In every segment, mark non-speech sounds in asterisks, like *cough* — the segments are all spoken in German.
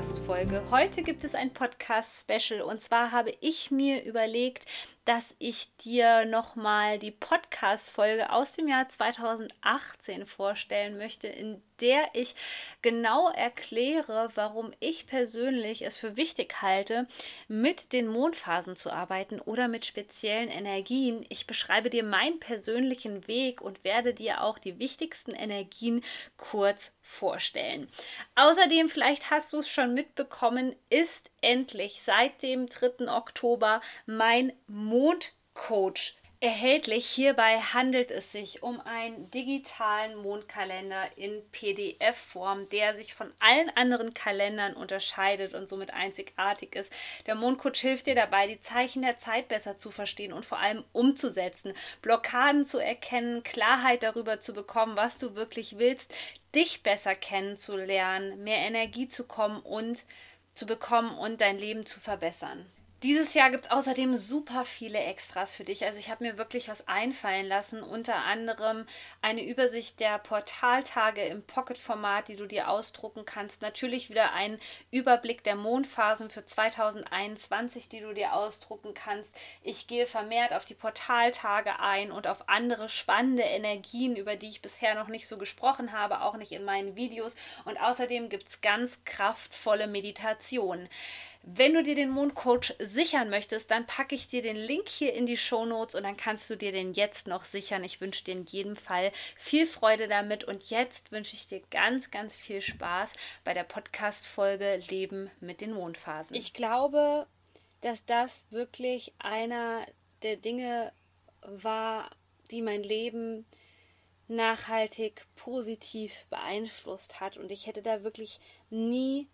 Podcast-Folge. Heute gibt es ein Podcast-Special und zwar habe ich mir überlegt, dass ich dir nochmal die Podcast-Folge aus dem Jahr 2018 vorstellen möchte, in der ich genau erkläre, warum ich persönlich es für wichtig halte, mit den Mondphasen zu arbeiten oder mit speziellen Energien. Ich beschreibe dir meinen persönlichen Weg und werde dir auch die wichtigsten Energien kurz vorstellen. Außerdem, vielleicht hast du es schon mitbekommen, ist endlich seit dem 3. Oktober mein Mondcoach erhältlich. Hierbei handelt es sich um einen digitalen Mondkalender in PDF-Form, der sich von allen anderen Kalendern unterscheidet und somit einzigartig ist. Der Mondcoach hilft dir dabei, die Zeichen der Zeit besser zu verstehen und vor allem umzusetzen, Blockaden zu erkennen, Klarheit darüber zu bekommen, was du wirklich willst, dich besser kennenzulernen, mehr Energie zu kommen und zu bekommen und dein Leben zu verbessern. Dieses Jahr gibt es außerdem super viele Extras für dich. Also ich habe mir wirklich was einfallen lassen. Unter anderem eine Übersicht der Portaltage im Pocket-Format, die du dir ausdrucken kannst. Natürlich wieder ein Überblick der Mondphasen für 2021, die du dir ausdrucken kannst. Ich gehe vermehrt auf die Portaltage ein und auf andere spannende Energien, über die ich bisher noch nicht so gesprochen habe, auch nicht in meinen Videos. Und außerdem gibt es ganz kraftvolle Meditationen. Wenn du dir den Mondcoach sichern möchtest, dann packe ich dir den Link hier in die Show Notes und dann kannst du dir den jetzt noch sichern. Ich wünsche dir in jedem Fall viel Freude damit und jetzt wünsche ich dir ganz, ganz viel Spaß bei der Podcast-Folge Leben mit den Mondphasen. Ich glaube, dass das wirklich einer der Dinge war, die mein Leben nachhaltig positiv beeinflusst hat und ich hätte da wirklich nie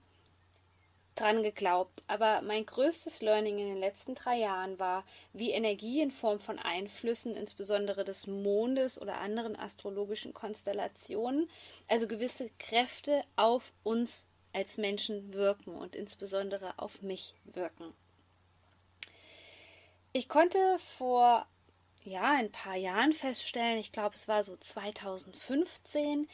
dran geglaubt. Aber mein größtes Learning in den letzten drei Jahren war, wie Energie in Form von Einflüssen, insbesondere des Mondes oder anderen astrologischen Konstellationen, also gewisse Kräfte auf uns als Menschen wirken und insbesondere auf mich wirken. Ich konnte vor ja, ein paar Jahren feststellen, ich glaube, es war so 2015,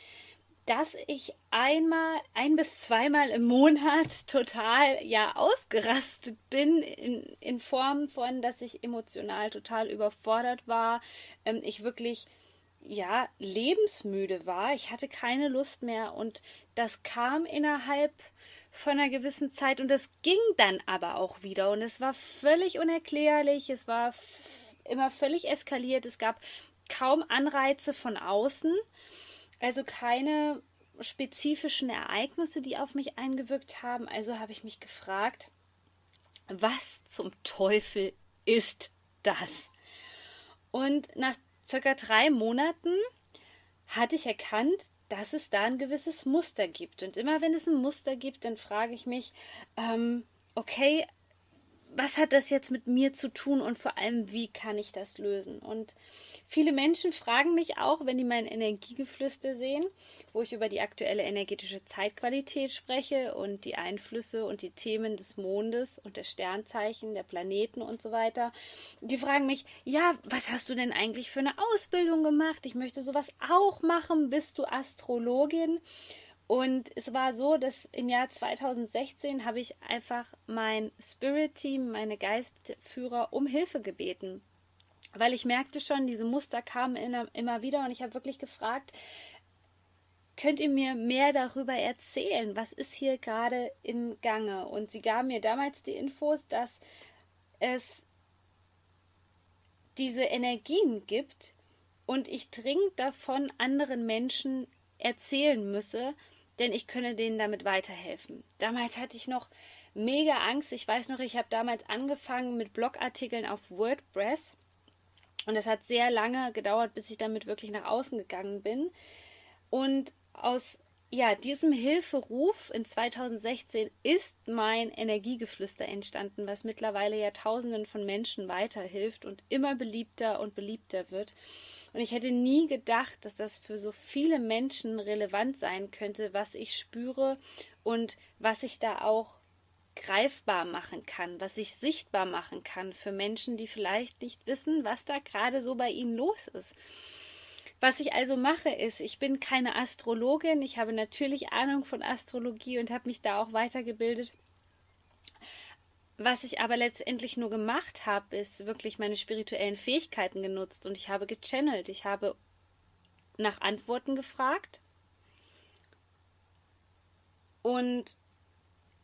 dass ich einmal, ein bis zweimal im Monat *laughs* total ja ausgerastet bin, in, in Form von, dass ich emotional total überfordert war, ähm, ich wirklich ja lebensmüde war, ich hatte keine Lust mehr und das kam innerhalb von einer gewissen Zeit und das ging dann aber auch wieder und es war völlig unerklärlich, es war immer völlig eskaliert, es gab kaum Anreize von außen also keine spezifischen Ereignisse, die auf mich eingewirkt haben. Also habe ich mich gefragt, was zum Teufel ist das? Und nach circa drei Monaten hatte ich erkannt, dass es da ein gewisses Muster gibt. Und immer wenn es ein Muster gibt, dann frage ich mich, ähm, okay, was hat das jetzt mit mir zu tun und vor allem, wie kann ich das lösen? Und viele Menschen fragen mich auch, wenn die mein Energiegeflüster sehen, wo ich über die aktuelle energetische Zeitqualität spreche und die Einflüsse und die Themen des Mondes und der Sternzeichen, der Planeten und so weiter. Die fragen mich, ja, was hast du denn eigentlich für eine Ausbildung gemacht? Ich möchte sowas auch machen. Bist du Astrologin? Und es war so, dass im Jahr 2016 habe ich einfach mein Spirit-Team, meine Geistführer um Hilfe gebeten. Weil ich merkte schon, diese Muster kamen immer wieder und ich habe wirklich gefragt, könnt ihr mir mehr darüber erzählen? Was ist hier gerade im Gange? Und sie gaben mir damals die Infos, dass es diese Energien gibt und ich dringend davon anderen Menschen erzählen müsse, denn ich könne denen damit weiterhelfen. Damals hatte ich noch mega Angst. Ich weiß noch, ich habe damals angefangen mit Blogartikeln auf WordPress und es hat sehr lange gedauert, bis ich damit wirklich nach außen gegangen bin. Und aus ja, diesem Hilferuf in 2016 ist mein Energiegeflüster entstanden, was mittlerweile ja Tausenden von Menschen weiterhilft und immer beliebter und beliebter wird. Und ich hätte nie gedacht, dass das für so viele Menschen relevant sein könnte, was ich spüre und was ich da auch greifbar machen kann, was ich sichtbar machen kann für Menschen, die vielleicht nicht wissen, was da gerade so bei ihnen los ist. Was ich also mache, ist, ich bin keine Astrologin, ich habe natürlich Ahnung von Astrologie und habe mich da auch weitergebildet. Was ich aber letztendlich nur gemacht habe, ist wirklich meine spirituellen Fähigkeiten genutzt und ich habe gechannelt, ich habe nach Antworten gefragt und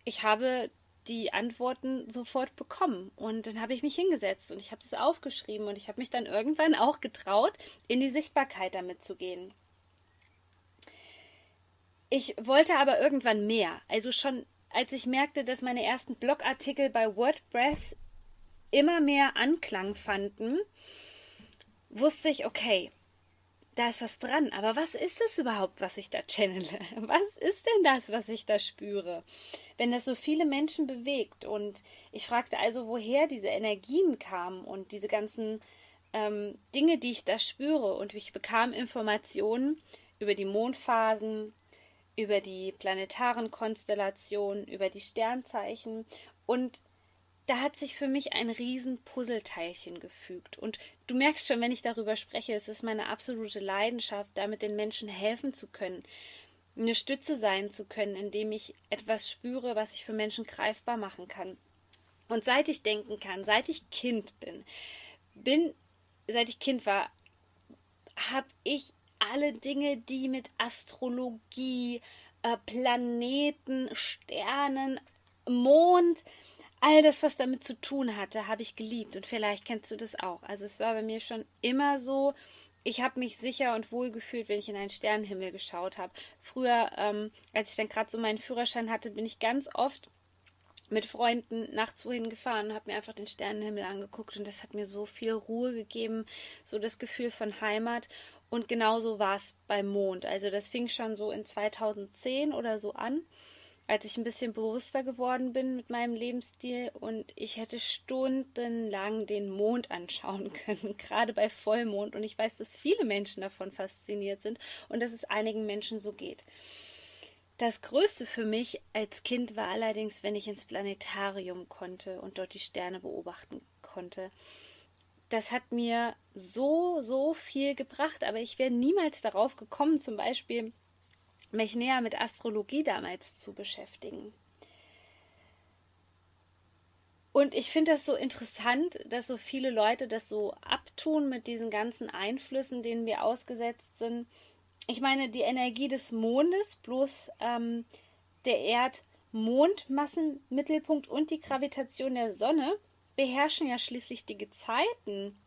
ich habe die Antworten sofort bekommen. Und dann habe ich mich hingesetzt und ich habe das aufgeschrieben und ich habe mich dann irgendwann auch getraut, in die Sichtbarkeit damit zu gehen. Ich wollte aber irgendwann mehr. Also schon als ich merkte, dass meine ersten Blogartikel bei WordPress immer mehr Anklang fanden, wusste ich, okay, da ist was dran. Aber was ist es überhaupt, was ich da channele? *laughs* Was ist denn das, was ich da spüre? Wenn das so viele Menschen bewegt. Und ich fragte also, woher diese Energien kamen und diese ganzen ähm, Dinge, die ich da spüre. Und ich bekam Informationen über die Mondphasen, über die planetaren Konstellationen, über die Sternzeichen. Und da hat sich für mich ein riesen Puzzleteilchen gefügt. Und du merkst schon, wenn ich darüber spreche, es ist meine absolute Leidenschaft, damit den Menschen helfen zu können, eine Stütze sein zu können, indem ich etwas spüre, was ich für Menschen greifbar machen kann. Und seit ich denken kann, seit ich Kind bin, bin, seit ich Kind war, habe ich alle Dinge, die mit Astrologie, äh, Planeten, Sternen, Mond, all das, was damit zu tun hatte, habe ich geliebt. Und vielleicht kennst du das auch. Also es war bei mir schon immer so, ich habe mich sicher und wohl gefühlt, wenn ich in einen Sternenhimmel geschaut habe. Früher, ähm, als ich dann gerade so meinen Führerschein hatte, bin ich ganz oft mit Freunden nachts wohin gefahren und habe mir einfach den Sternenhimmel angeguckt und das hat mir so viel Ruhe gegeben, so das Gefühl von Heimat und genauso war es beim Mond. Also das fing schon so in 2010 oder so an als ich ein bisschen bewusster geworden bin mit meinem Lebensstil und ich hätte stundenlang den Mond anschauen *laughs* können, gerade bei Vollmond. Und ich weiß, dass viele Menschen davon fasziniert sind und dass es einigen Menschen so geht. Das Größte für mich als Kind war allerdings, wenn ich ins Planetarium konnte und dort die Sterne beobachten konnte. Das hat mir so, so viel gebracht, aber ich wäre niemals darauf gekommen, zum Beispiel mich näher mit Astrologie damals zu beschäftigen. Und ich finde das so interessant, dass so viele Leute das so abtun mit diesen ganzen Einflüssen, denen wir ausgesetzt sind. Ich meine, die Energie des Mondes bloß ähm, der Erd-Mondmassenmittelpunkt und die Gravitation der Sonne beherrschen ja schließlich die Gezeiten.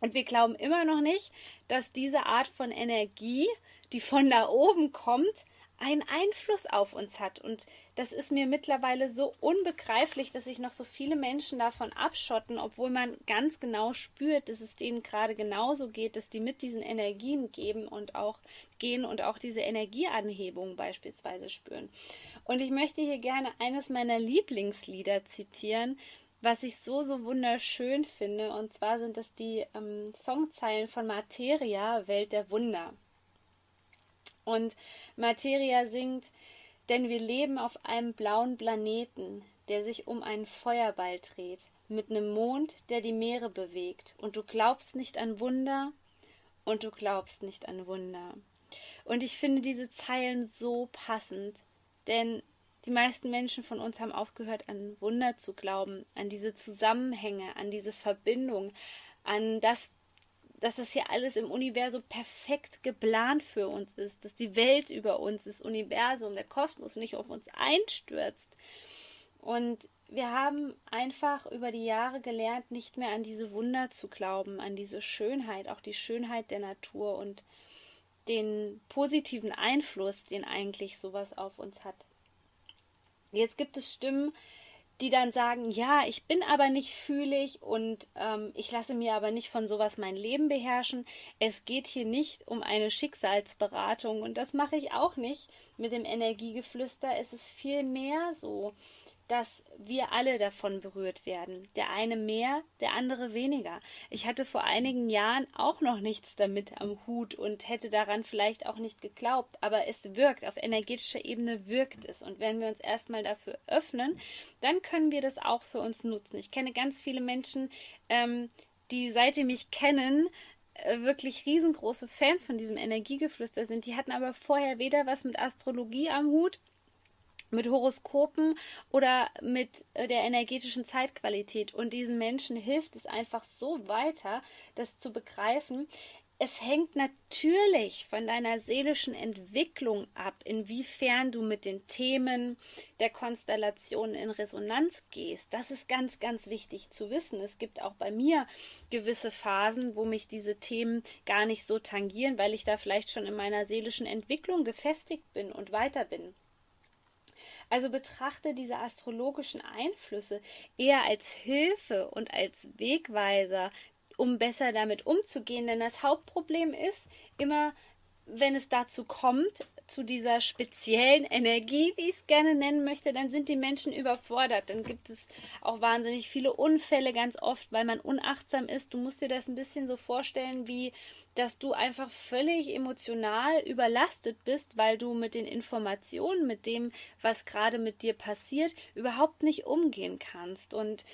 Und wir glauben immer noch nicht, dass diese Art von Energie die von da oben kommt, einen Einfluss auf uns hat. Und das ist mir mittlerweile so unbegreiflich, dass sich noch so viele Menschen davon abschotten, obwohl man ganz genau spürt, dass es denen gerade genauso geht, dass die mit diesen Energien geben und auch gehen und auch diese Energieanhebung beispielsweise spüren. Und ich möchte hier gerne eines meiner Lieblingslieder zitieren, was ich so, so wunderschön finde. Und zwar sind das die ähm, Songzeilen von Materia, Welt der Wunder. Und Materia singt, denn wir leben auf einem blauen Planeten, der sich um einen Feuerball dreht, mit nem Mond, der die Meere bewegt. Und du glaubst nicht an Wunder, und du glaubst nicht an Wunder. Und ich finde diese Zeilen so passend, denn die meisten Menschen von uns haben aufgehört, an Wunder zu glauben, an diese Zusammenhänge, an diese Verbindung, an das, dass das hier alles im Universum perfekt geplant für uns ist, dass die Welt über uns, das Universum, der Kosmos nicht auf uns einstürzt. Und wir haben einfach über die Jahre gelernt, nicht mehr an diese Wunder zu glauben, an diese Schönheit, auch die Schönheit der Natur und den positiven Einfluss, den eigentlich sowas auf uns hat. Jetzt gibt es Stimmen, die dann sagen, ja, ich bin aber nicht fühlig und ähm, ich lasse mir aber nicht von sowas mein Leben beherrschen. Es geht hier nicht um eine Schicksalsberatung und das mache ich auch nicht mit dem Energiegeflüster. Es ist viel mehr so, dass wir alle davon berührt werden. Der eine mehr, der andere weniger. Ich hatte vor einigen Jahren auch noch nichts damit am Hut und hätte daran vielleicht auch nicht geglaubt, aber es wirkt, auf energetischer Ebene wirkt es. Und wenn wir uns erstmal dafür öffnen, dann können wir das auch für uns nutzen. Ich kenne ganz viele Menschen, ähm, die seitdem mich kennen, äh, wirklich riesengroße Fans von diesem Energiegeflüster sind. Die hatten aber vorher weder was mit Astrologie am Hut, mit Horoskopen oder mit äh, der energetischen Zeitqualität. Und diesen Menschen hilft es einfach so weiter, das zu begreifen. Es hängt natürlich von deiner seelischen Entwicklung ab, inwiefern du mit den Themen der Konstellation in Resonanz gehst. Das ist ganz, ganz wichtig zu wissen. Es gibt auch bei mir gewisse Phasen, wo mich diese Themen gar nicht so tangieren, weil ich da vielleicht schon in meiner seelischen Entwicklung gefestigt bin und weiter bin. Also betrachte diese astrologischen Einflüsse eher als Hilfe und als Wegweiser, um besser damit umzugehen. Denn das Hauptproblem ist immer, wenn es dazu kommt, zu dieser speziellen Energie, wie ich es gerne nennen möchte, dann sind die Menschen überfordert. Dann gibt es auch wahnsinnig viele Unfälle ganz oft, weil man unachtsam ist. Du musst dir das ein bisschen so vorstellen, wie dass du einfach völlig emotional überlastet bist, weil du mit den Informationen, mit dem, was gerade mit dir passiert, überhaupt nicht umgehen kannst. Und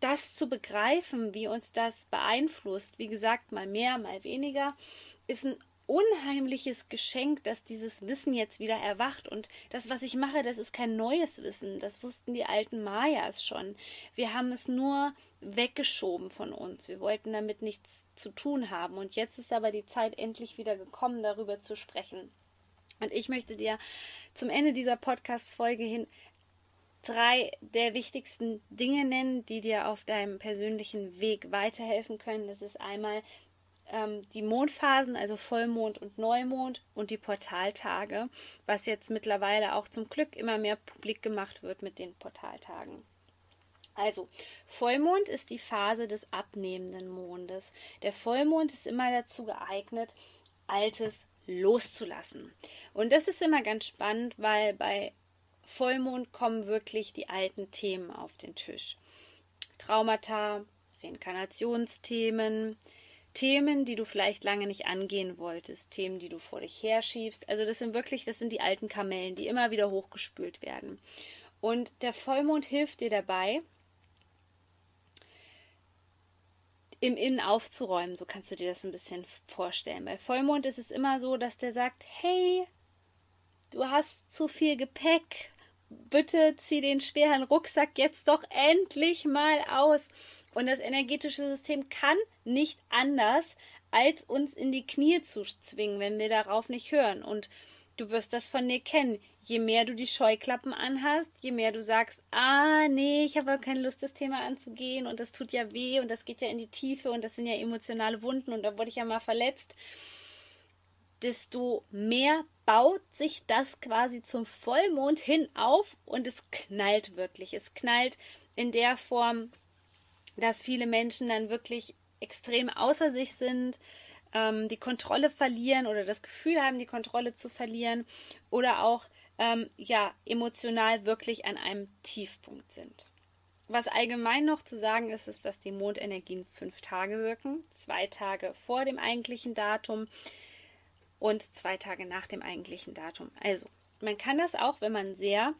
das zu begreifen, wie uns das beeinflusst, wie gesagt, mal mehr, mal weniger, ist ein unheimliches Geschenk, dass dieses Wissen jetzt wieder erwacht. Und das, was ich mache, das ist kein neues Wissen. Das wussten die alten Mayas schon. Wir haben es nur weggeschoben von uns. Wir wollten damit nichts zu tun haben. Und jetzt ist aber die Zeit endlich wieder gekommen, darüber zu sprechen. Und ich möchte dir zum Ende dieser Podcast-Folge hin drei der wichtigsten Dinge nennen, die dir auf deinem persönlichen Weg weiterhelfen können. Das ist einmal ähm, die Mondphasen, also Vollmond und Neumond und die Portaltage, was jetzt mittlerweile auch zum Glück immer mehr publik gemacht wird mit den Portaltagen. Also, Vollmond ist die Phase des abnehmenden Mondes. Der Vollmond ist immer dazu geeignet, Altes loszulassen. Und das ist immer ganz spannend, weil bei Vollmond kommen wirklich die alten Themen auf den Tisch. Traumata, Reinkarnationsthemen, Themen, die du vielleicht lange nicht angehen wolltest, Themen, die du vor dich herschiebst. Also das sind wirklich, das sind die alten Kamellen, die immer wieder hochgespült werden. Und der Vollmond hilft dir dabei, im Innen aufzuräumen. So kannst du dir das ein bisschen vorstellen. Bei Vollmond ist es immer so, dass der sagt, hey, du hast zu viel Gepäck. Bitte zieh den schweren Rucksack jetzt doch endlich mal aus. Und das energetische System kann nicht anders, als uns in die Knie zu zwingen, wenn wir darauf nicht hören. Und du wirst das von dir kennen. Je mehr du die Scheuklappen anhast, je mehr du sagst, ah, nee, ich habe keine Lust, das Thema anzugehen und das tut ja weh und das geht ja in die Tiefe und das sind ja emotionale Wunden und da wurde ich ja mal verletzt, desto mehr baut sich das quasi zum Vollmond hin auf und es knallt wirklich. Es knallt in der Form, dass viele Menschen dann wirklich extrem außer sich sind, ähm, die Kontrolle verlieren oder das Gefühl haben, die Kontrolle zu verlieren oder auch ähm, ja emotional wirklich an einem Tiefpunkt sind. Was allgemein noch zu sagen ist, ist, dass die Mondenergien fünf Tage wirken, zwei Tage vor dem eigentlichen Datum und zwei Tage nach dem eigentlichen Datum. Also, man kann das auch, wenn man sehr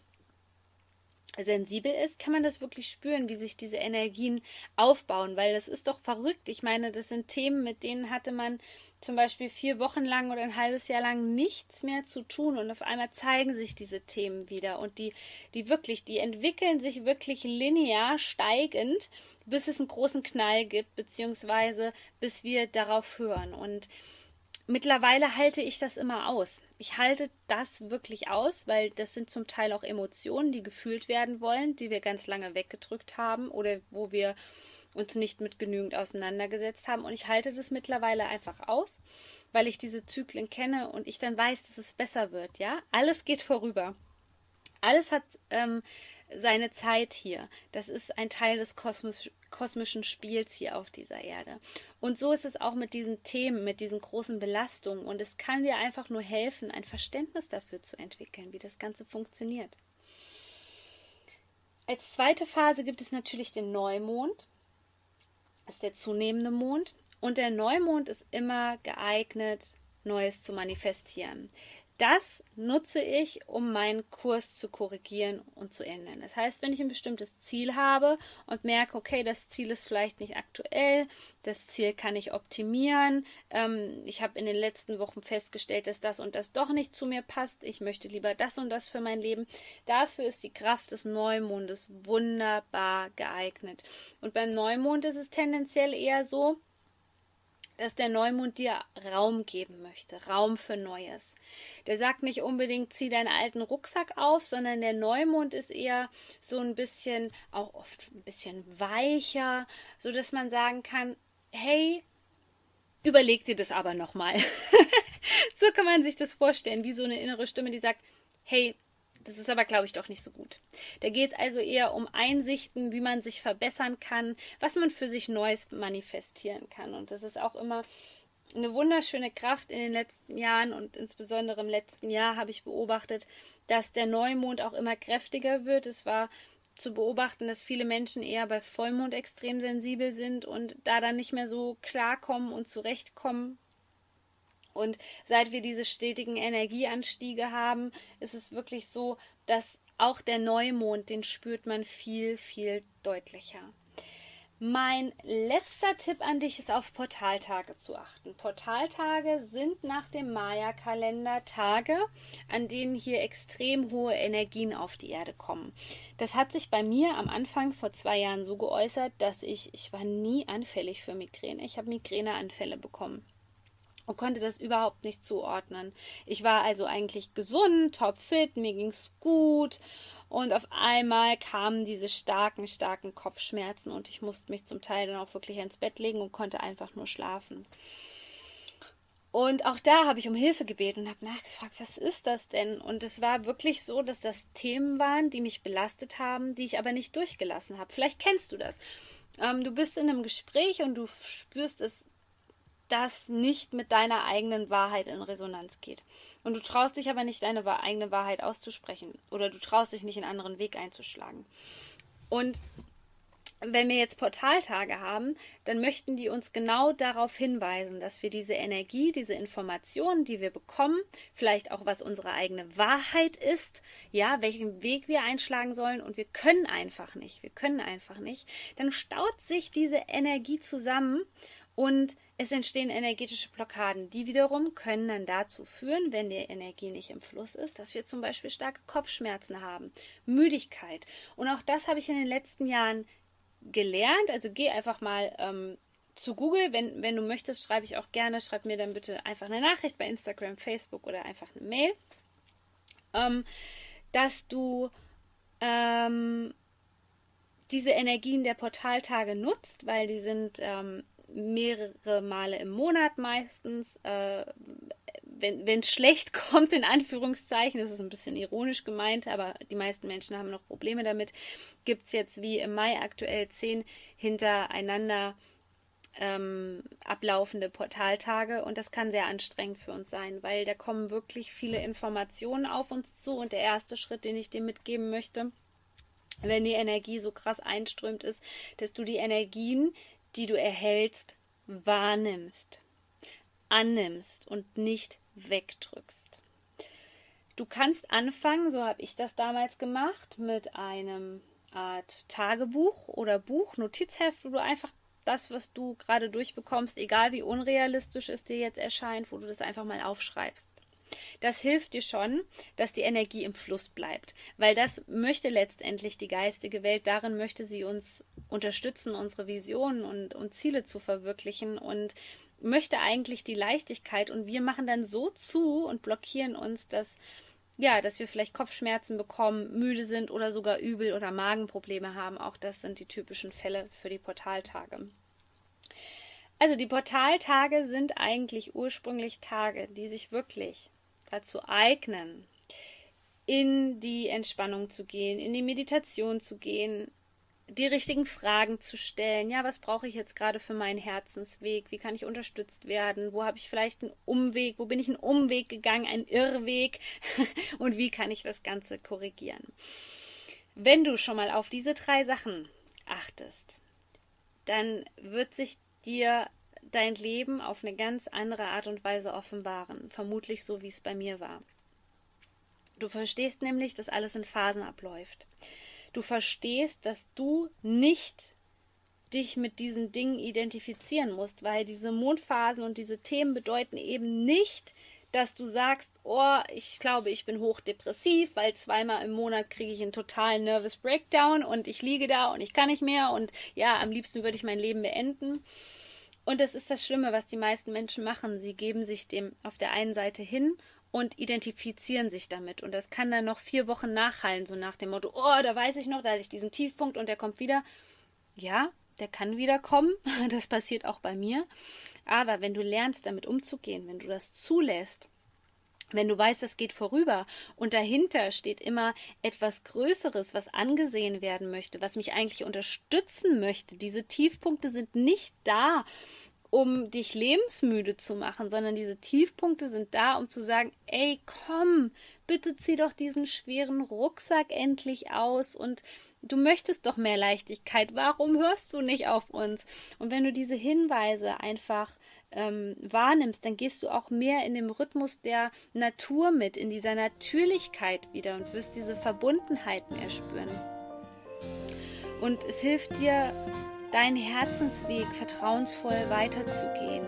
sensibel ist, kann man das wirklich spüren, wie sich diese Energien aufbauen, weil das ist doch verrückt. Ich meine, das sind Themen, mit denen hatte man zum Beispiel vier Wochen lang oder ein halbes Jahr lang nichts mehr zu tun und auf einmal zeigen sich diese Themen wieder und die, die wirklich, die entwickeln sich wirklich linear steigend, bis es einen großen Knall gibt, beziehungsweise bis wir darauf hören und Mittlerweile halte ich das immer aus. Ich halte das wirklich aus, weil das sind zum Teil auch Emotionen, die gefühlt werden wollen, die wir ganz lange weggedrückt haben oder wo wir uns nicht mit genügend auseinandergesetzt haben. Und ich halte das mittlerweile einfach aus, weil ich diese Zyklen kenne und ich dann weiß, dass es besser wird. Ja, alles geht vorüber. Alles hat ähm, seine Zeit hier. Das ist ein Teil des Kosmos kosmischen Spiels hier auf dieser Erde. Und so ist es auch mit diesen Themen, mit diesen großen Belastungen. Und es kann dir einfach nur helfen, ein Verständnis dafür zu entwickeln, wie das Ganze funktioniert. Als zweite Phase gibt es natürlich den Neumond. Das ist der zunehmende Mond. Und der Neumond ist immer geeignet, Neues zu manifestieren das nutze ich, um meinen Kurs zu korrigieren und zu ändern. Das heißt, wenn ich ein bestimmtes Ziel habe und merke, okay, das Ziel ist vielleicht nicht aktuell, das Ziel kann ich optimieren, ähm, ich habe in den letzten Wochen festgestellt, dass das und das doch nicht zu mir passt, ich möchte lieber das und das für mein Leben, dafür ist die Kraft des Neumondes wunderbar geeignet. Und beim Neumond ist es tendenziell eher so, dass der Neumond dir Raum geben möchte, Raum für Neues. Der sagt nicht unbedingt, zieh deinen alten Rucksack auf, sondern der Neumond ist eher so ein bisschen, auch oft ein bisschen weicher, so dass man sagen kann, hey, überleg dir das aber nochmal. *laughs* so kann man sich das vorstellen, wie so eine innere Stimme, die sagt, hey, das ist aber, glaube ich, doch nicht so gut. Da geht es also eher um Einsichten, wie man sich verbessern kann, was man für sich Neues manifestieren kann. Und das ist auch immer eine wunderschöne Kraft in den letzten Jahren und insbesondere im letzten Jahr habe ich beobachtet, dass der Neumond auch immer kräftiger wird. Es war zu beobachten, dass viele Menschen eher bei Vollmond extrem sensibel sind und da dann nicht mehr so klarkommen und zurechtkommen und seit wir diese stetigen Energieanstiege haben, ist es wirklich so, dass auch der Neumond, den spürt man viel, viel deutlicher. Mein letzter Tipp an dich ist auf Portaltage zu achten. Portaltage sind nach dem Maya-Kalender Tage, an denen hier extrem hohe Energien auf die Erde kommen. Das hat sich bei mir am Anfang vor zwei Jahren so geäußert, dass ich, ich war nie anfällig für Migräne. Ich habe Migräneanfälle bekommen und konnte das überhaupt nicht zuordnen. Ich war also eigentlich gesund, topfit, mir ging's gut und auf einmal kamen diese starken, starken Kopfschmerzen und ich musste mich zum Teil dann auch wirklich ins Bett legen und konnte einfach nur schlafen. Und auch da habe ich um Hilfe gebeten und habe nachgefragt, was ist das denn? Und es war wirklich so, dass das Themen waren, die mich belastet haben, die ich aber nicht durchgelassen habe. Vielleicht kennst du das. Ähm, du bist in einem Gespräch und du spürst es das nicht mit deiner eigenen Wahrheit in Resonanz geht. Und du traust dich aber nicht, deine eigene Wahrheit auszusprechen oder du traust dich nicht, einen anderen Weg einzuschlagen. Und wenn wir jetzt Portaltage haben, dann möchten die uns genau darauf hinweisen, dass wir diese Energie, diese Informationen, die wir bekommen, vielleicht auch was unsere eigene Wahrheit ist, ja, welchen Weg wir einschlagen sollen und wir können einfach nicht, wir können einfach nicht, dann staut sich diese Energie zusammen und es entstehen energetische Blockaden. Die wiederum können dann dazu führen, wenn die Energie nicht im Fluss ist, dass wir zum Beispiel starke Kopfschmerzen haben, Müdigkeit. Und auch das habe ich in den letzten Jahren gelernt. Also geh einfach mal ähm, zu Google. Wenn, wenn du möchtest, schreibe ich auch gerne. Schreib mir dann bitte einfach eine Nachricht bei Instagram, Facebook oder einfach eine Mail. Ähm, dass du ähm, diese Energien der Portaltage nutzt, weil die sind ähm, mehrere Male im Monat meistens. Äh, wenn es schlecht *laughs* kommt, in Anführungszeichen, das ist ein bisschen ironisch gemeint, aber die meisten Menschen haben noch Probleme damit, gibt es jetzt wie im Mai aktuell zehn hintereinander ähm, ablaufende Portaltage und das kann sehr anstrengend für uns sein, weil da kommen wirklich viele Informationen auf uns zu und der erste Schritt, den ich dir mitgeben möchte, wenn die Energie so krass einströmt ist, dass du die Energien, die du erhältst, wahrnimmst, annimmst und nicht wegdrückst. Du kannst anfangen, so habe ich das damals gemacht, mit einem Art Tagebuch oder Buch, Notizheft, wo du einfach das, was du gerade durchbekommst, egal wie unrealistisch es dir jetzt erscheint, wo du das einfach mal aufschreibst. Das hilft dir schon, dass die Energie im Fluss bleibt, weil das möchte letztendlich die geistige Welt, darin möchte sie uns unterstützen, unsere Visionen und, und Ziele zu verwirklichen und möchte eigentlich die Leichtigkeit und wir machen dann so zu und blockieren uns, dass ja, dass wir vielleicht Kopfschmerzen bekommen, müde sind oder sogar übel oder Magenprobleme haben. Auch das sind die typischen Fälle für die Portaltage. Also die Portaltage sind eigentlich ursprünglich Tage, die sich wirklich dazu eignen, in die Entspannung zu gehen, in die Meditation zu gehen, die richtigen Fragen zu stellen. Ja, was brauche ich jetzt gerade für meinen Herzensweg? Wie kann ich unterstützt werden? Wo habe ich vielleicht einen Umweg? Wo bin ich einen Umweg gegangen, einen Irrweg? *laughs* Und wie kann ich das Ganze korrigieren? Wenn du schon mal auf diese drei Sachen achtest, dann wird sich dir dein Leben auf eine ganz andere Art und Weise offenbaren. Vermutlich so, wie es bei mir war. Du verstehst nämlich, dass alles in Phasen abläuft. Du verstehst, dass du nicht dich mit diesen Dingen identifizieren musst, weil diese Mondphasen und diese Themen bedeuten eben nicht, dass du sagst, oh, ich glaube, ich bin hochdepressiv, weil zweimal im Monat kriege ich einen totalen Nervous Breakdown und ich liege da und ich kann nicht mehr und ja, am liebsten würde ich mein Leben beenden. Und das ist das Schlimme, was die meisten Menschen machen. Sie geben sich dem auf der einen Seite hin und identifizieren sich damit. Und das kann dann noch vier Wochen nachhallen, so nach dem Motto, oh, da weiß ich noch, da hatte ich diesen Tiefpunkt und der kommt wieder. Ja, der kann wieder kommen. *laughs* Das passiert auch bei mir. Aber wenn du lernst, damit umzugehen, wenn du das zulässt, wenn du weißt, es geht vorüber und dahinter steht immer etwas Größeres, was angesehen werden möchte, was mich eigentlich unterstützen möchte. Diese Tiefpunkte sind nicht da, um dich lebensmüde zu machen, sondern diese Tiefpunkte sind da, um zu sagen, ey, komm, bitte zieh doch diesen schweren Rucksack endlich aus und du möchtest doch mehr Leichtigkeit. Warum hörst du nicht auf uns? Und wenn du diese Hinweise einfach ähm, wahrnimmst, dann gehst du auch mehr in dem Rhythmus der Natur mit, in dieser Natürlichkeit wieder und wirst diese Verbundenheit mehr spüren. Und es hilft dir, deinen Herzensweg vertrauensvoll weiterzugehen.